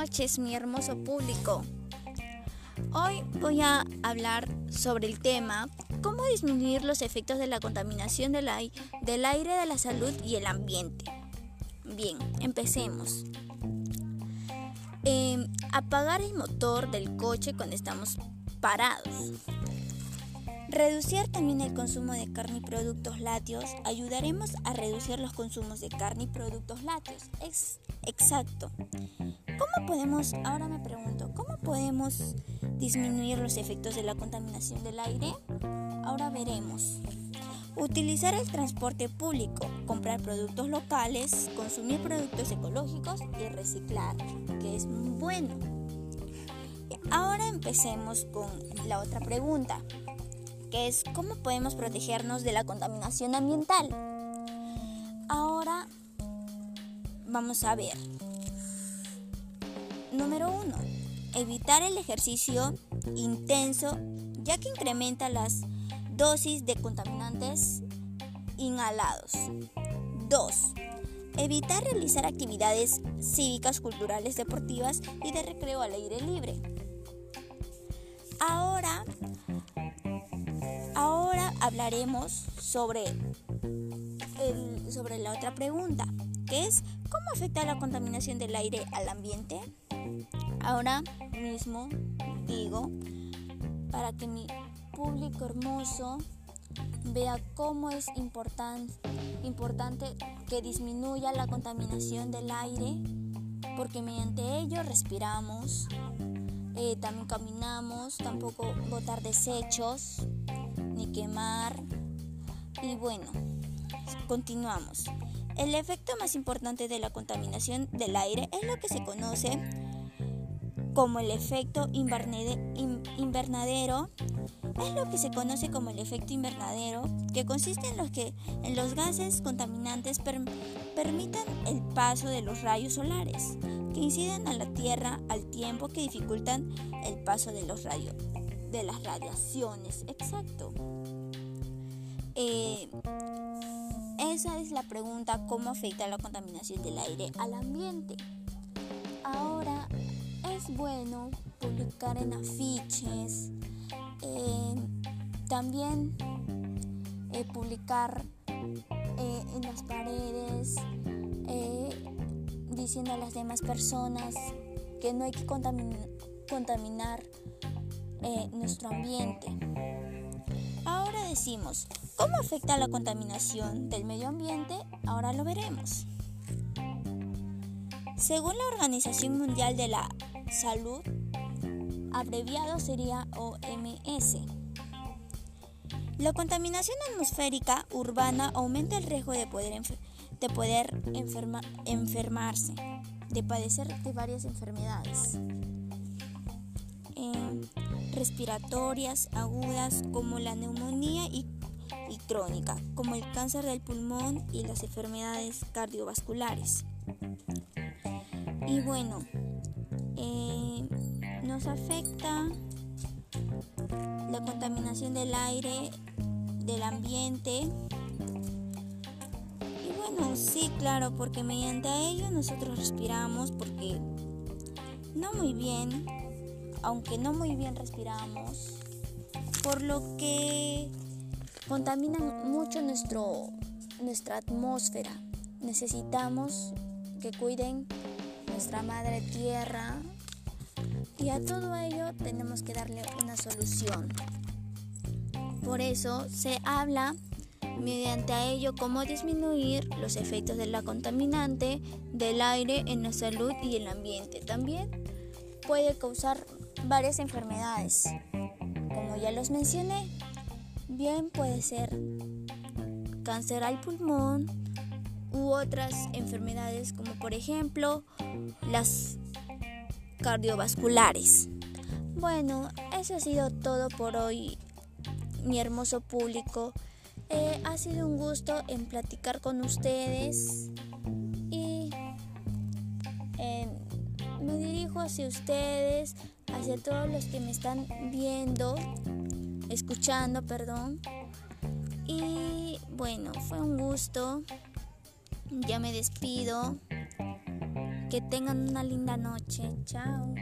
noches, mi hermoso público. Hoy voy a hablar sobre el tema cómo disminuir los efectos de la contaminación del, aire, de la salud y el ambiente. Bien, empecemos. Em, apagar el motor del coche cuando estamos parados. Reducir también el consumo de carne y productos lácteos. Ayudaremos a reducir los consumos de carne y productos lácteos. Es exacto. ¿Cómo podemos, ahora me pregunto, ¿cómo podemos disminuir los efectos de la contaminación del aire? Ahora veremos. Utilizar el transporte público, comprar productos locales, consumir productos ecológicos y reciclar, que es muy bueno. Ahora empecemos con la otra pregunta que es cómo podemos protegernos de la contaminación ambiental. Ahora vamos a ver. Número 1. Evitar el ejercicio intenso ya que incrementa las dosis de contaminantes inhalados. 2. Evitar realizar actividades cívicas, culturales, deportivas y de recreo al aire libre. Ahora hablaremos sobre, el, sobre la otra pregunta, que es ¿cómo afecta la contaminación del aire al ambiente? Ahora mismo digo, para que mi público hermoso vea cómo es importante que disminuya la contaminación del aire, porque mediante ello respiramos, eh, también caminamos, tampoco botar desechos, quemar. Y bueno, continuamos. El efecto más importante de la contaminación del aire es lo que se conoce como el efecto invernadero. Es lo que se conoce como el efecto invernadero, que consiste en, los que, en los gases contaminantes permitan el paso de los rayos solares, que inciden a la Tierra al tiempo que dificultan el paso de los rayos de las radiaciones. Exacto. Eh, esa es la pregunta, ¿cómo afecta la contaminación del aire al ambiente? Ahora, es bueno publicar en afiches, eh, también eh, publicar en las paredes, diciendo a las demás personas que no hay que contaminar nuestro ambiente. Ahora decimos, ¿cómo afecta la contaminación del medio ambiente? Ahora lo veremos. Según la Organización Mundial de la Salud, abreviado sería OMS, la contaminación atmosférica urbana aumenta el riesgo de poder, de poder enfermarse, de padecer de varias enfermedades respiratorias agudas como la neumonía y, crónica, como el cáncer del pulmón y las enfermedades cardiovasculares. Y bueno, eh, nos afecta la contaminación del aire, del ambiente. Y bueno, sí, claro, porque mediante ello nosotros respiramos, porque no muy bien, aunque no muy bien respiramos, por lo que contaminan mucho nuestro, nuestra atmósfera. Necesitamos que cuiden nuestra madre tierra y a todo ello tenemos que darle una solución. Por eso se habla mediante a ello cómo disminuir los efectos de la contaminante del aire en la salud y el ambiente. También puede causar varias enfermedades. Como ya los mencioné, bien puede ser cáncer al pulmón u otras enfermedades como por ejemplo las cardiovasculares. Bueno, eso ha sido todo por hoy, mi hermoso público. Eh, ha sido un gusto en platicar con ustedes dirijo hacia ustedes hacia todos los que me están viendo, escuchando, perdón. Y bueno, fue un gusto. Ya me despido. Que tengan una linda noche. Chao.